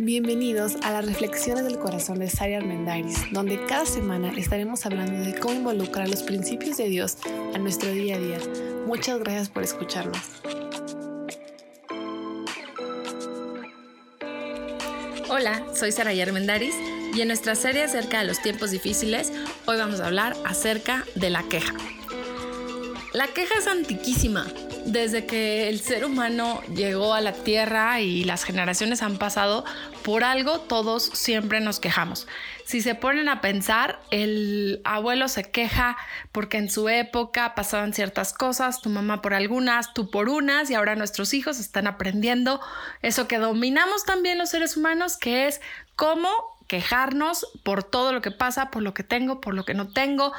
Bienvenidos a las Reflexiones del Corazón de Sari Armendaris, donde cada semana estaremos hablando de cómo involucrar los principios de Dios a nuestro día a día. Muchas gracias por escucharnos. Hola, soy Sara Armendaris y en nuestra serie acerca de los tiempos difíciles, hoy vamos a hablar acerca de la queja. La queja es antiquísima desde que el ser humano llegó a la Tierra y las generaciones han pasado, por algo todos siempre nos quejamos. Si se ponen a pensar, el abuelo se queja porque en su época pasaban ciertas cosas, tu mamá por algunas, tú por unas, y ahora nuestros hijos están aprendiendo eso que dominamos también los seres humanos, que es cómo quejarnos por todo lo que pasa, por lo que tengo, por lo que no tengo,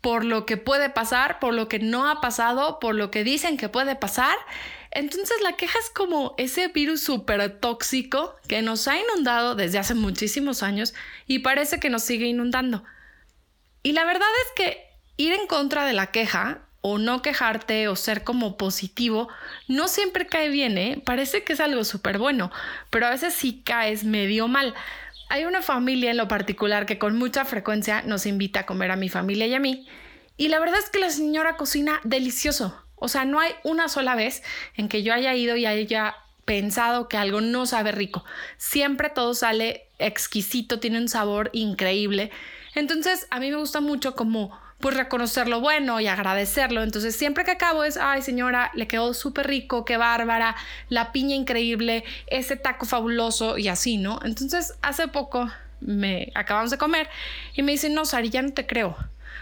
por lo que puede pasar, por lo que no ha pasado, por lo que dicen que puede pasar. Entonces la queja es como ese virus súper tóxico que nos ha inundado desde hace muchísimos años y parece que nos sigue inundando. Y la verdad es que ir en contra de la queja o no quejarte o ser como positivo no siempre cae bien, ¿eh? Parece que es algo súper bueno, pero a veces sí caes medio mal. Hay una familia en lo particular que con mucha frecuencia nos invita a comer a mi familia y a mí. Y la verdad es que la señora cocina delicioso. O sea, no hay una sola vez en que yo haya ido y haya pensado que algo no sabe rico. Siempre todo sale exquisito, tiene un sabor increíble. Entonces, a mí me gusta mucho como pues reconocer lo bueno y agradecerlo. Entonces siempre que acabo es, ay señora, le quedó súper rico, qué bárbara, la piña increíble, ese taco fabuloso y así, ¿no? Entonces hace poco me acabamos de comer y me dicen, no, Sari, ya no te creo,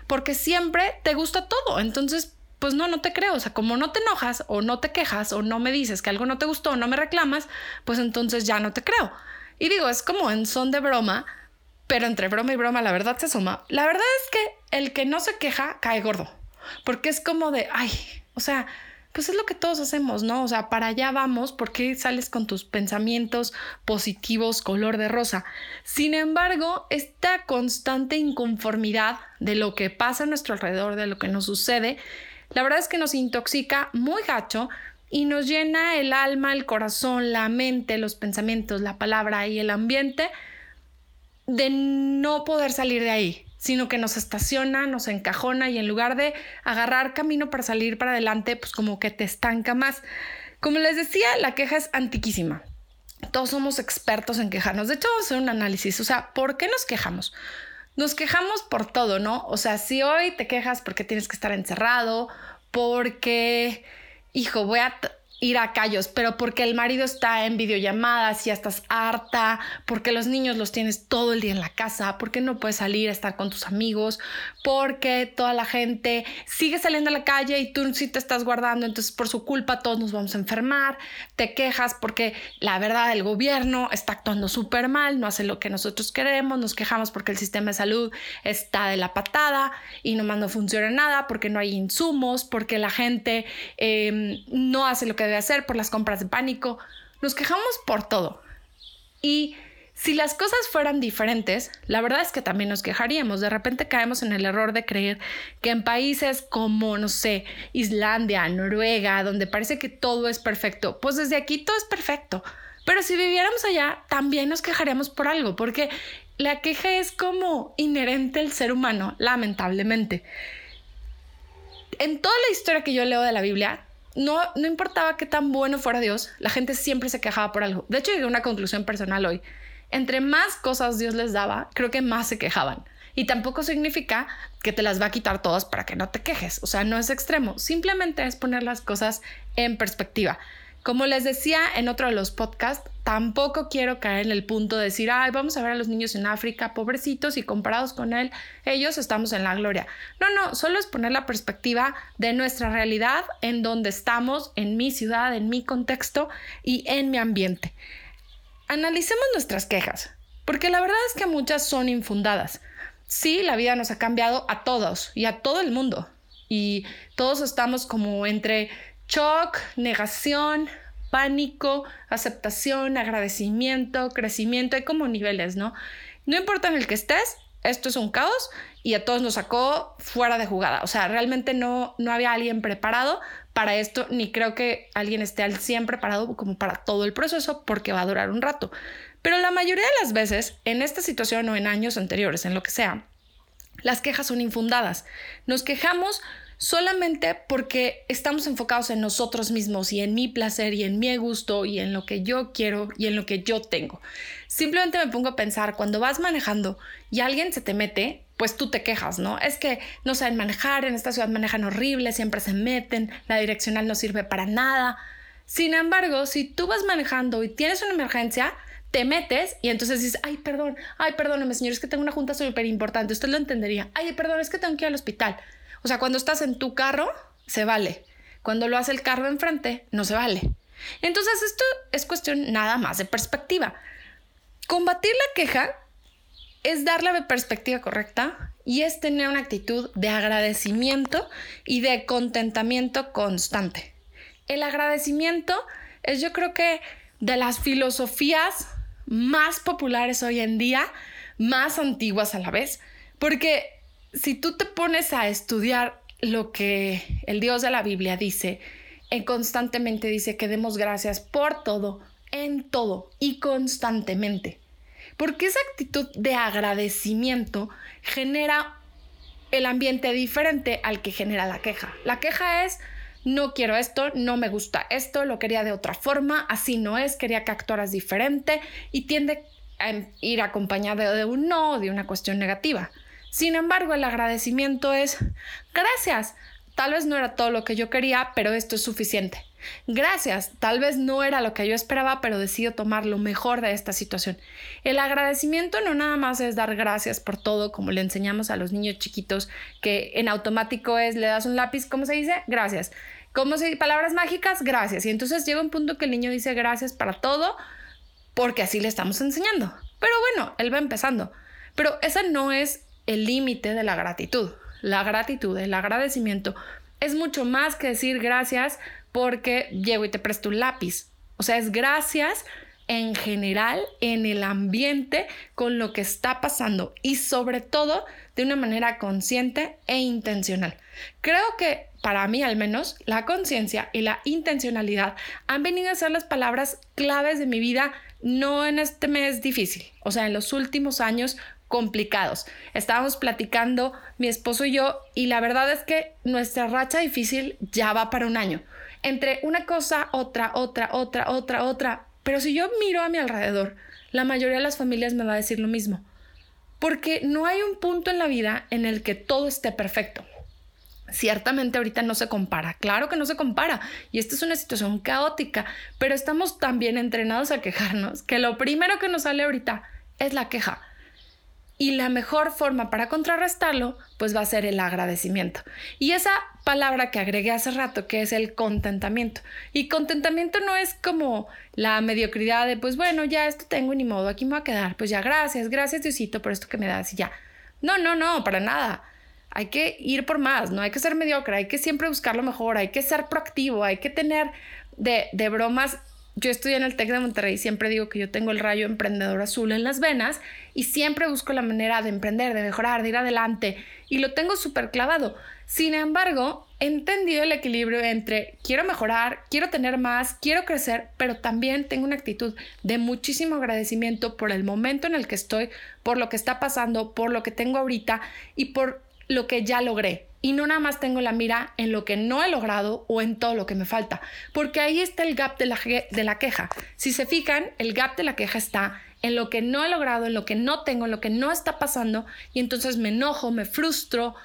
porque siempre te gusta todo. Entonces, pues no, no te creo. O sea, como no te enojas o no te quejas o no me dices que algo no te gustó o no me reclamas, pues entonces ya no te creo. Y digo, es como en son de broma, pero entre broma y broma la verdad se suma. La verdad es que el que no se queja cae gordo, porque es como de, ay, o sea, pues es lo que todos hacemos, ¿no? O sea, para allá vamos, porque sales con tus pensamientos positivos color de rosa? Sin embargo, esta constante inconformidad de lo que pasa a nuestro alrededor, de lo que nos sucede, la verdad es que nos intoxica muy gacho y nos llena el alma, el corazón, la mente, los pensamientos, la palabra y el ambiente de no poder salir de ahí, sino que nos estaciona, nos encajona y en lugar de agarrar camino para salir para adelante, pues como que te estanca más. Como les decía, la queja es antiquísima. Todos somos expertos en quejarnos. De hecho, vamos a hacer un análisis. O sea, ¿por qué nos quejamos? Nos quejamos por todo, ¿no? O sea, si hoy te quejas porque tienes que estar encerrado, porque, hijo, voy a ir a callos, pero porque el marido está en videollamadas ya estás harta, porque los niños los tienes todo el día en la casa, porque no puedes salir a estar con tus amigos, porque toda la gente sigue saliendo a la calle y tú sí te estás guardando, entonces por su culpa todos nos vamos a enfermar, te quejas porque la verdad el gobierno está actuando súper mal, no hace lo que nosotros queremos, nos quejamos porque el sistema de salud está de la patada y nomás no funciona nada, porque no hay insumos, porque la gente em, no hace lo que de hacer, por las compras de pánico. Nos quejamos por todo. Y si las cosas fueran diferentes, la verdad es que también nos quejaríamos. De repente caemos en el error de creer que en países como, no sé, Islandia, Noruega, donde parece que todo es perfecto, pues desde aquí todo es perfecto. Pero si viviéramos allá, también nos quejaríamos por algo, porque la queja es como inherente al ser humano, lamentablemente. En toda la historia que yo leo de la Biblia, no, no importaba qué tan bueno fuera Dios, la gente siempre se quejaba por algo. De hecho, llegué a una conclusión personal hoy. Entre más cosas Dios les daba, creo que más se quejaban. Y tampoco significa que te las va a quitar todas para que no te quejes. O sea, no es extremo. Simplemente es poner las cosas en perspectiva. Como les decía en otro de los podcasts, tampoco quiero caer en el punto de decir, ay, vamos a ver a los niños en África, pobrecitos, y comparados con él, ellos estamos en la gloria. No, no, solo es poner la perspectiva de nuestra realidad, en donde estamos, en mi ciudad, en mi contexto y en mi ambiente. Analicemos nuestras quejas, porque la verdad es que muchas son infundadas. Sí, la vida nos ha cambiado a todos y a todo el mundo. Y todos estamos como entre shock, negación, pánico, aceptación, agradecimiento, crecimiento, hay como niveles, ¿no? No importa en el que estés, esto es un caos y a todos nos sacó fuera de jugada. O sea, realmente no, no había alguien preparado para esto, ni creo que alguien esté al 100 preparado como para todo el proceso porque va a durar un rato. Pero la mayoría de las veces, en esta situación o en años anteriores, en lo que sea, las quejas son infundadas. Nos quejamos solamente porque estamos enfocados en nosotros mismos y en mi placer y en mi gusto y en lo que yo quiero y en lo que yo tengo. Simplemente me pongo a pensar, cuando vas manejando y alguien se te mete, pues tú te quejas, ¿no? Es que no saben manejar, en esta ciudad manejan horrible, siempre se meten, la direccional no sirve para nada. Sin embargo, si tú vas manejando y tienes una emergencia, te metes y entonces dices, ay, perdón, ay, perdóneme, señor, es que tengo una junta súper importante, usted lo entendería. Ay, perdón, es que tengo que ir al hospital. O sea, cuando estás en tu carro, se vale. Cuando lo hace el carro enfrente, no se vale. Entonces, esto es cuestión nada más de perspectiva. Combatir la queja es darle la perspectiva correcta y es tener una actitud de agradecimiento y de contentamiento constante. El agradecimiento es yo creo que de las filosofías más populares hoy en día, más antiguas a la vez, porque si tú te pones a estudiar lo que el Dios de la Biblia dice, en constantemente dice que demos gracias por todo, en todo y constantemente. Porque esa actitud de agradecimiento genera el ambiente diferente al que genera la queja. La queja es, no quiero esto, no me gusta esto, lo quería de otra forma, así no es, quería que actuaras diferente y tiende a ir acompañado de un no, de una cuestión negativa. Sin embargo, el agradecimiento es gracias. Tal vez no era todo lo que yo quería, pero esto es suficiente. Gracias, tal vez no era lo que yo esperaba, pero decido tomar lo mejor de esta situación. El agradecimiento no nada más es dar gracias por todo, como le enseñamos a los niños chiquitos, que en automático es, le das un lápiz, ¿cómo se dice? Gracias. ¿Cómo se palabras mágicas? Gracias. Y entonces llega un punto que el niño dice gracias para todo, porque así le estamos enseñando. Pero bueno, él va empezando. Pero esa no es el límite de la gratitud. La gratitud, el agradecimiento es mucho más que decir gracias porque llego y te presto un lápiz. O sea, es gracias en general en el ambiente con lo que está pasando y sobre todo de una manera consciente e intencional. Creo que para mí al menos la conciencia y la intencionalidad han venido a ser las palabras claves de mi vida no en este mes difícil, o sea, en los últimos años complicados. Estábamos platicando mi esposo y yo y la verdad es que nuestra racha difícil ya va para un año. Entre una cosa, otra, otra, otra, otra, otra. Pero si yo miro a mi alrededor, la mayoría de las familias me va a decir lo mismo. Porque no hay un punto en la vida en el que todo esté perfecto. Ciertamente ahorita no se compara, claro que no se compara y esta es una situación caótica, pero estamos tan bien entrenados a quejarnos que lo primero que nos sale ahorita es la queja. Y la mejor forma para contrarrestarlo, pues va a ser el agradecimiento. Y esa palabra que agregué hace rato, que es el contentamiento. Y contentamiento no es como la mediocridad de, pues bueno, ya esto tengo ni modo, aquí me voy a quedar. Pues ya, gracias, gracias Diosito por esto que me das y ya. No, no, no, para nada. Hay que ir por más, no hay que ser mediocre, hay que siempre buscar lo mejor, hay que ser proactivo, hay que tener de, de bromas yo estudié en el TEC de Monterrey, siempre digo que yo tengo el rayo emprendedor azul en las venas y siempre busco la manera de emprender, de mejorar, de ir adelante y lo tengo súper clavado. Sin embargo, he entendido el equilibrio entre quiero mejorar, quiero tener más, quiero crecer, pero también tengo una actitud de muchísimo agradecimiento por el momento en el que estoy, por lo que está pasando, por lo que tengo ahorita y por lo que ya logré. Y no nada más tengo la mira en lo que no he logrado o en todo lo que me falta, porque ahí está el gap de la, de la queja. Si se fijan, el gap de la queja está en lo que no he logrado, en lo que no tengo, en lo que no está pasando. Y entonces me enojo, me frustro,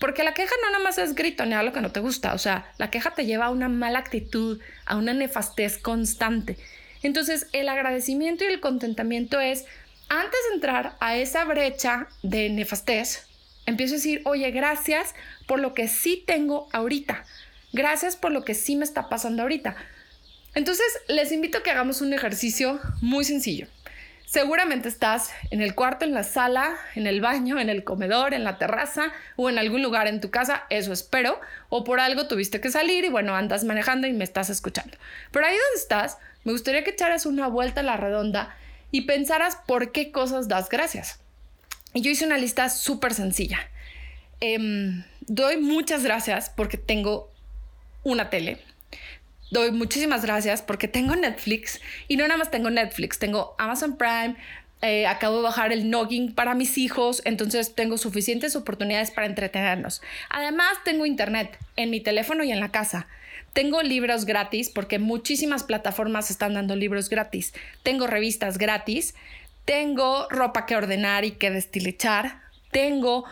porque la queja no nada más es gritonear lo que no te gusta, o sea, la queja te lleva a una mala actitud, a una nefastez constante. Entonces, el agradecimiento y el contentamiento es, antes de entrar a esa brecha de nefastez, empiezo a decir, oye, gracias por lo que sí tengo ahorita. Gracias por lo que sí me está pasando ahorita. Entonces, les invito a que hagamos un ejercicio muy sencillo. Seguramente estás en el cuarto, en la sala, en el baño, en el comedor, en la terraza o en algún lugar en tu casa, eso espero, o por algo tuviste que salir y bueno, andas manejando y me estás escuchando. Pero ahí donde estás, me gustaría que echaras una vuelta a la redonda y pensaras por qué cosas das gracias. Y yo hice una lista súper sencilla. Em, doy muchas gracias porque tengo una tele. Doy muchísimas gracias porque tengo Netflix y no nada más tengo Netflix, tengo Amazon Prime, eh, acabo de bajar el noggin para mis hijos, entonces tengo suficientes oportunidades para entretenernos. Además, tengo internet en mi teléfono y en la casa. Tengo libros gratis porque muchísimas plataformas están dando libros gratis. Tengo revistas gratis. Tengo ropa que ordenar y que destilichar. Tengo...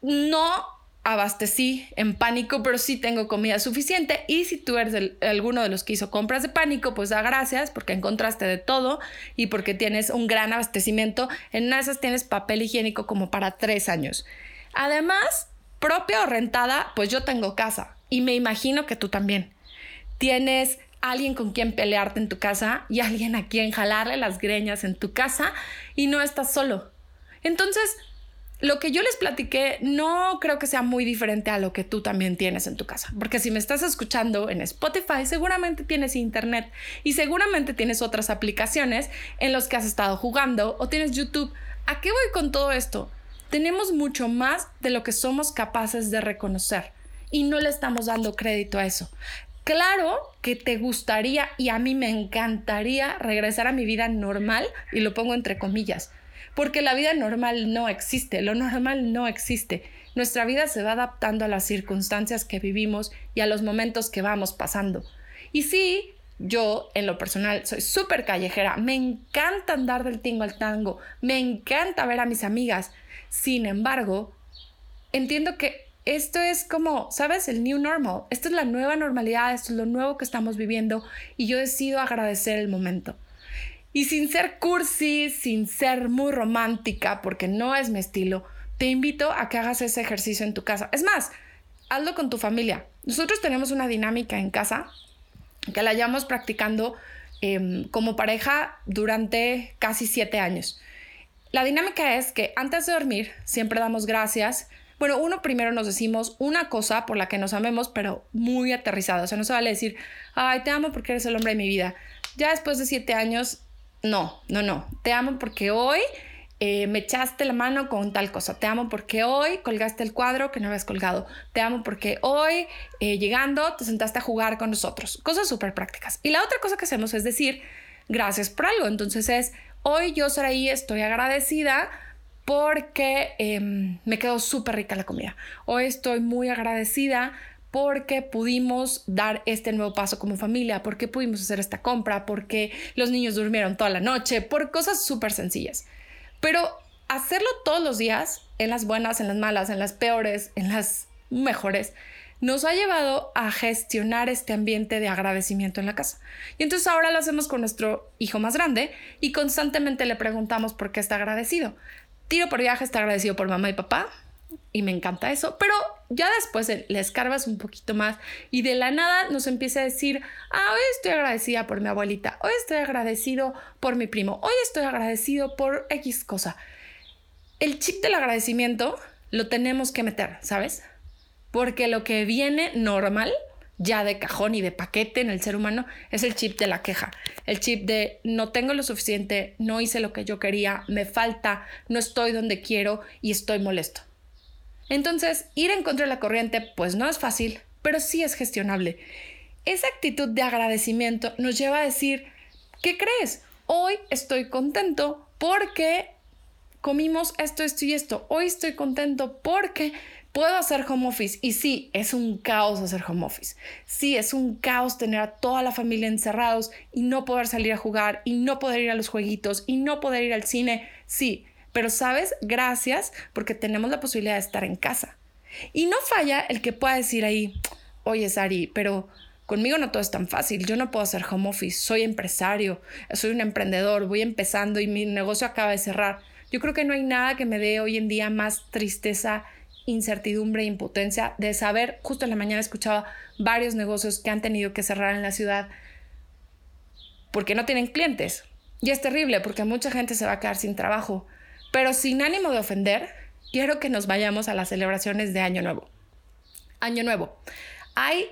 No abastecí en pánico, pero sí tengo comida suficiente. Y si tú eres alguno de los que hizo compras de pánico, pues da gracias porque encontraste de todo y porque tienes un gran abastecimiento. En esas tienes papel higiénico como para tres años. Además, propia o rentada, pues yo tengo casa y me imagino que tú también. Tienes alguien con quien pelearte en tu casa y alguien a quien jalarle las greñas en tu casa y no estás solo. Entonces, lo que yo les platiqué no creo que sea muy diferente a lo que tú también tienes en tu casa, porque si me estás escuchando en Spotify, seguramente tienes internet y seguramente tienes otras aplicaciones en las que has estado jugando o tienes YouTube. ¿A qué voy con todo esto? Tenemos mucho más de lo que somos capaces de reconocer y no le estamos dando crédito a eso. Claro que te gustaría y a mí me encantaría regresar a mi vida normal y lo pongo entre comillas porque la vida normal no existe, lo normal no existe. Nuestra vida se va adaptando a las circunstancias que vivimos y a los momentos que vamos pasando. Y sí, yo en lo personal soy súper callejera, me encanta andar del tingo al tango, me encanta ver a mis amigas. Sin embargo, entiendo que esto es como, ¿sabes? El new normal. Esto es la nueva normalidad, esto es lo nuevo que estamos viviendo y yo decido agradecer el momento. Y sin ser cursi, sin ser muy romántica, porque no es mi estilo, te invito a que hagas ese ejercicio en tu casa. Es más, hazlo con tu familia. Nosotros tenemos una dinámica en casa que la llevamos practicando em, como pareja durante casi siete años. La dinámica es que antes de dormir siempre damos gracias. Bueno, uno primero nos decimos una cosa por la que nos amemos, pero muy aterrizado. O sea, no se vale decir, ay, te amo porque eres el hombre de mi vida. Ya después de siete años no, no, no. Te amo porque hoy eh, me echaste la mano con tal cosa. Te amo porque hoy colgaste el cuadro que no habías colgado. Te amo porque hoy, eh, llegando, te sentaste a jugar con nosotros. Cosas súper prácticas. Y la otra cosa que hacemos es decir, gracias por algo. Entonces es, hoy yo, Saraí, estoy agradecida porque em, me quedó súper rica la comida. Hoy estoy muy agradecida porque pudimos dar este nuevo paso como familia, porque pudimos hacer esta compra, porque los niños durmieron toda la noche, por cosas súper sencillas. Pero hacerlo todos los días, en las buenas, en las malas, en las peores, en las mejores, nos ha llevado a gestionar este ambiente de agradecimiento en la casa. Y entonces ahora lo hacemos con nuestro hijo más grande y constantemente le preguntamos por qué está agradecido. Tiro por viaje está agradecido por mamá y papá, y me encanta eso, pero ya después le escarbas un poquito más y de la nada nos empieza a decir, ah, hoy estoy agradecida por mi abuelita, hoy estoy agradecido por mi primo, hoy estoy agradecido por X cosa. El chip del agradecimiento lo tenemos que meter, ¿sabes? Porque lo que viene normal, ya de cajón y de paquete en el ser humano, es el chip de la queja. El chip de no tengo lo suficiente, no hice lo que yo quería, me falta, no estoy donde quiero y estoy molesto. Entonces, ir en contra de la corriente pues no es fácil, pero sí es gestionable. Esa actitud de agradecimiento nos lleva a decir, ¿qué crees? Hoy estoy contento porque comimos esto, esto y esto. Hoy estoy contento porque puedo hacer home office. Y sí, es un caos hacer home office. Sí, es un caos tener a toda la familia encerrados y no poder salir a jugar y no poder ir a los jueguitos y no poder ir al cine. Sí, pero sabes, gracias porque tenemos la posibilidad de estar en casa. Y no falla el que pueda decir ahí, oye Sari, pero conmigo no todo es tan fácil, yo no puedo hacer home office, soy empresario, soy un emprendedor, voy empezando y mi negocio acaba de cerrar. Yo creo que no hay nada que me dé hoy en día más tristeza, incertidumbre e impotencia de saber, justo en la mañana escuchaba varios negocios que han tenido que cerrar en la ciudad porque no tienen clientes. Y es terrible porque mucha gente se va a quedar sin trabajo. Pero sin ánimo de ofender, quiero que nos vayamos a las celebraciones de Año Nuevo. Año Nuevo. Hay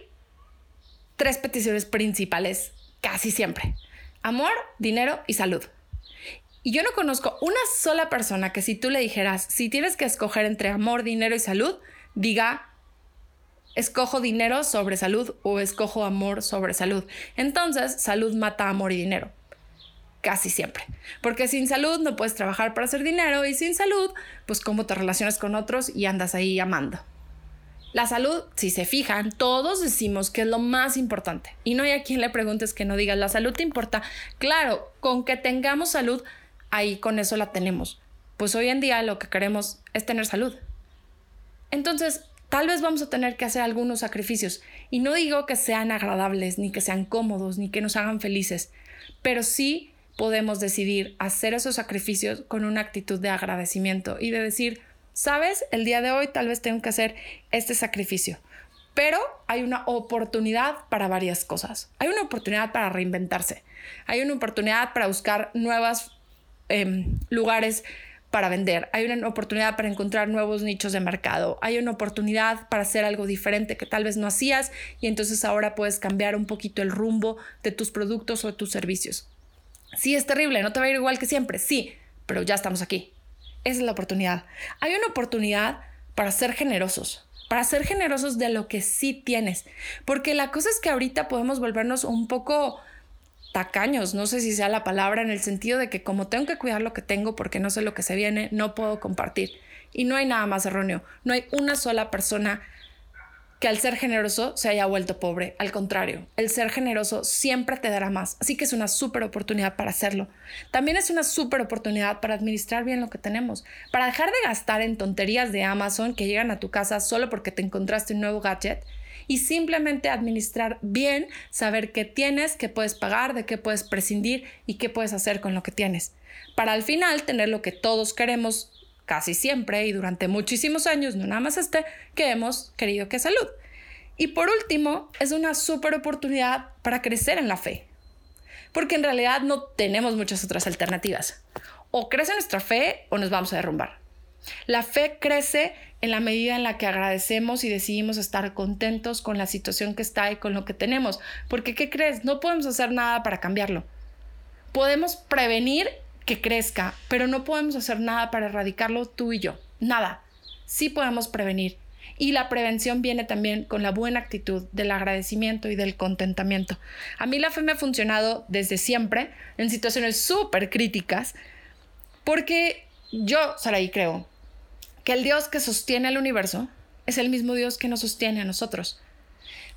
tres peticiones principales casi siempre. Amor, dinero y salud. Y yo no conozco una sola persona que si tú le dijeras, si tienes que escoger entre amor, dinero y salud, diga escojo dinero sobre salud o escojo amor sobre salud. Entonces, salud mata amor y dinero. Casi siempre. Porque sin salud no puedes trabajar para hacer dinero y sin salud, pues cómo te relacionas con otros y andas ahí amando. La salud, si se fijan, todos decimos que es lo más importante. Y no hay a quien le preguntes que no diga, la salud te importa. Claro, con que tengamos salud, ahí con eso la tenemos. Pues hoy en día lo que queremos es tener salud. Entonces, tal vez vamos a tener que hacer algunos sacrificios. Y no digo que sean agradables, ni que sean cómodos, ni que nos hagan felices, pero sí podemos decidir hacer esos sacrificios con una actitud de agradecimiento y de decir, sabes, el día de hoy tal vez tengo que hacer este sacrificio, pero hay una oportunidad para varias cosas. Hay una oportunidad para reinventarse, hay una oportunidad para buscar nuevos em, lugares para vender, hay una oportunidad para encontrar nuevos nichos de mercado, hay una oportunidad para hacer algo diferente que tal vez no hacías y entonces ahora puedes cambiar un poquito el rumbo de tus productos o de tus servicios. Sí, es terrible, no te va a ir igual que siempre, sí, pero ya estamos aquí. Esa es la oportunidad. Hay una oportunidad para ser generosos, para ser generosos de lo que sí tienes, porque la cosa es que ahorita podemos volvernos un poco tacaños, no sé si sea la palabra, en el sentido de que como tengo que cuidar lo que tengo porque no sé lo que se viene, no puedo compartir. Y no hay nada más erróneo. No hay una sola persona que al ser generoso se haya vuelto pobre. Al contrario, el ser generoso siempre te dará más. Así que es una súper oportunidad para hacerlo. También es una súper oportunidad para administrar bien lo que tenemos, para dejar de gastar en tonterías de Amazon que llegan a tu casa solo porque te encontraste un nuevo gadget y simplemente administrar bien, saber qué tienes, qué puedes pagar, de qué puedes prescindir y qué puedes hacer con lo que tienes. Para al final tener lo que todos queremos casi siempre y durante muchísimos años, no nada más este, que hemos querido que salud. Y por último, es una súper oportunidad para crecer en la fe, porque en realidad no tenemos muchas otras alternativas. O crece nuestra fe o nos vamos a derrumbar. La fe crece en la medida en la que agradecemos y decidimos estar contentos con la situación que está y con lo que tenemos. Porque, ¿qué crees? No podemos hacer nada para cambiarlo. Podemos prevenir que crezca, pero no podemos hacer nada para erradicarlo tú y yo. Nada. Sí podemos prevenir. Y la prevención viene también con la buena actitud del agradecimiento y del contentamiento. A mí la fe me ha funcionado desde siempre en situaciones súper críticas porque yo, Saraí, creo que el Dios que sostiene el universo es el mismo Dios que nos sostiene a nosotros.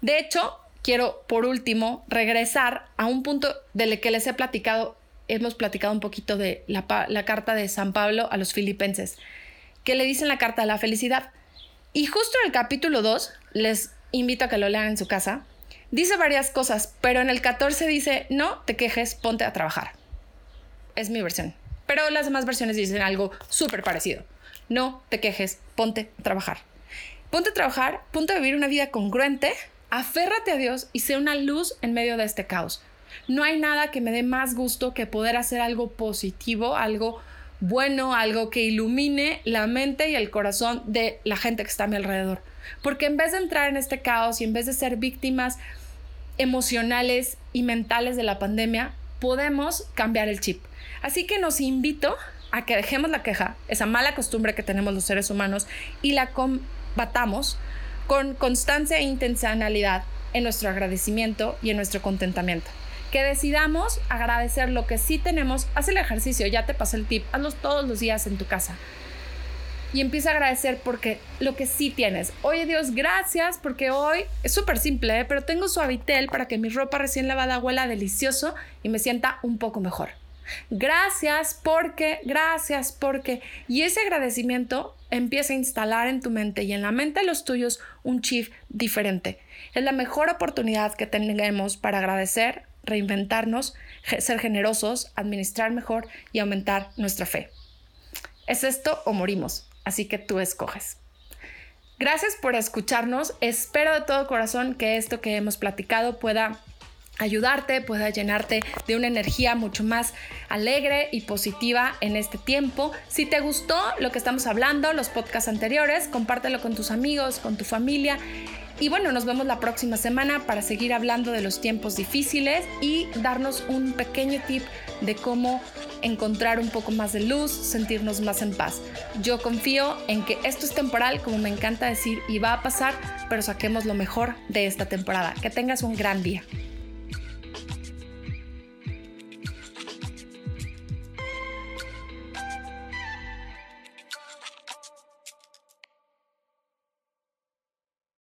De hecho, quiero por último regresar a un punto del que les he platicado, hemos platicado un poquito de la, carta de San Pablo a los filipenses, que le dicen la carta de la felicidad. Y justo en el capítulo 2, les invito a que lo lean en su casa, dice varias cosas, pero en el 14 dice, no te quejes, ponte a trabajar. Es mi versión. Pero las demás versiones dicen algo súper parecido. No te quejes, ponte a trabajar. Ponte a trabajar, ponte a vivir una vida congruente, aférrate a Dios y sé una luz en medio de este caos. No hay nada que me dé más gusto que poder hacer algo positivo, algo bueno, algo que ilumine la mente y el corazón de la gente que está a mi alrededor. Porque en vez de entrar en este caos y en vez de ser víctimas emocionales y mentales de la pandemia, podemos cambiar el chip. Así que nos invito a que dejemos la queja, esa mala costumbre que tenemos los seres humanos, y la combatamos con constancia e intencionalidad en nuestro agradecimiento y en nuestro contentamiento. Que decidamos agradecer lo que sí tenemos. Haz el ejercicio, ya te pasé el tip, hazlo todos los días en tu casa. Y empieza a agradecer porque lo que sí tienes. Oye Dios, gracias porque hoy es súper simple, ¿eh? pero tengo suavitel para que mi ropa recién lavada huela delicioso y me sienta un poco mejor. Gracias porque, gracias porque. Y ese agradecimiento empieza a instalar en tu mente y en la mente de los tuyos un chip diferente. Es la mejor oportunidad que tenemos para agradecer, reinventarnos, ser generosos, administrar mejor y aumentar nuestra fe. Es esto o morimos, así que tú escoges. Gracias por escucharnos. Espero de todo corazón que esto que hemos platicado pueda ayudarte, pueda llenarte de una energía mucho más alegre y positiva en este tiempo. Si te gustó lo que estamos hablando, los podcasts anteriores, compártelo con tus amigos, con tu familia. Y bueno, nos vemos la próxima semana para seguir hablando de los tiempos difíciles y darnos un pequeño tip de cómo encontrar un poco más de luz, sentirnos más en paz. Yo confío en que esto es temporal, como me encanta decir, y va a pasar, pero saquemos lo mejor de esta temporada. Que tengas un gran día.